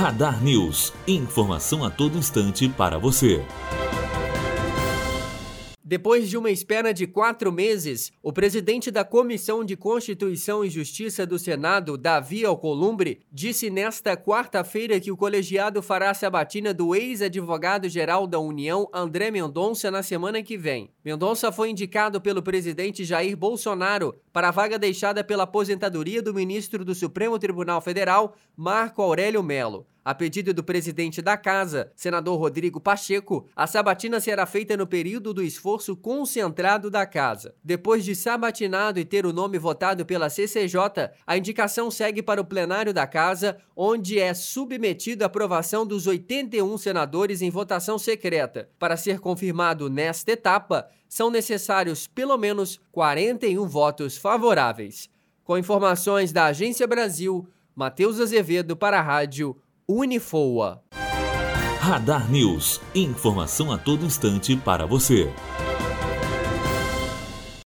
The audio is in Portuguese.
Radar News. Informação a todo instante para você. Depois de uma espera de quatro meses, o presidente da Comissão de Constituição e Justiça do Senado, Davi Alcolumbre, disse nesta quarta-feira que o colegiado fará a sabatina do ex-advogado-geral da União, André Mendonça, na semana que vem. Mendonça foi indicado pelo presidente Jair Bolsonaro para a vaga deixada pela aposentadoria do ministro do Supremo Tribunal Federal, Marco Aurélio Melo. A pedido do presidente da Casa, senador Rodrigo Pacheco, a sabatina será feita no período do esforço concentrado da Casa. Depois de sabatinado e ter o nome votado pela CCJ, a indicação segue para o plenário da Casa, onde é submetido à aprovação dos 81 senadores em votação secreta. Para ser confirmado nesta etapa, são necessários pelo menos 41 votos favoráveis. Com informações da Agência Brasil, Matheus Azevedo para a Rádio Unifoa. Radar News. Informação a todo instante para você.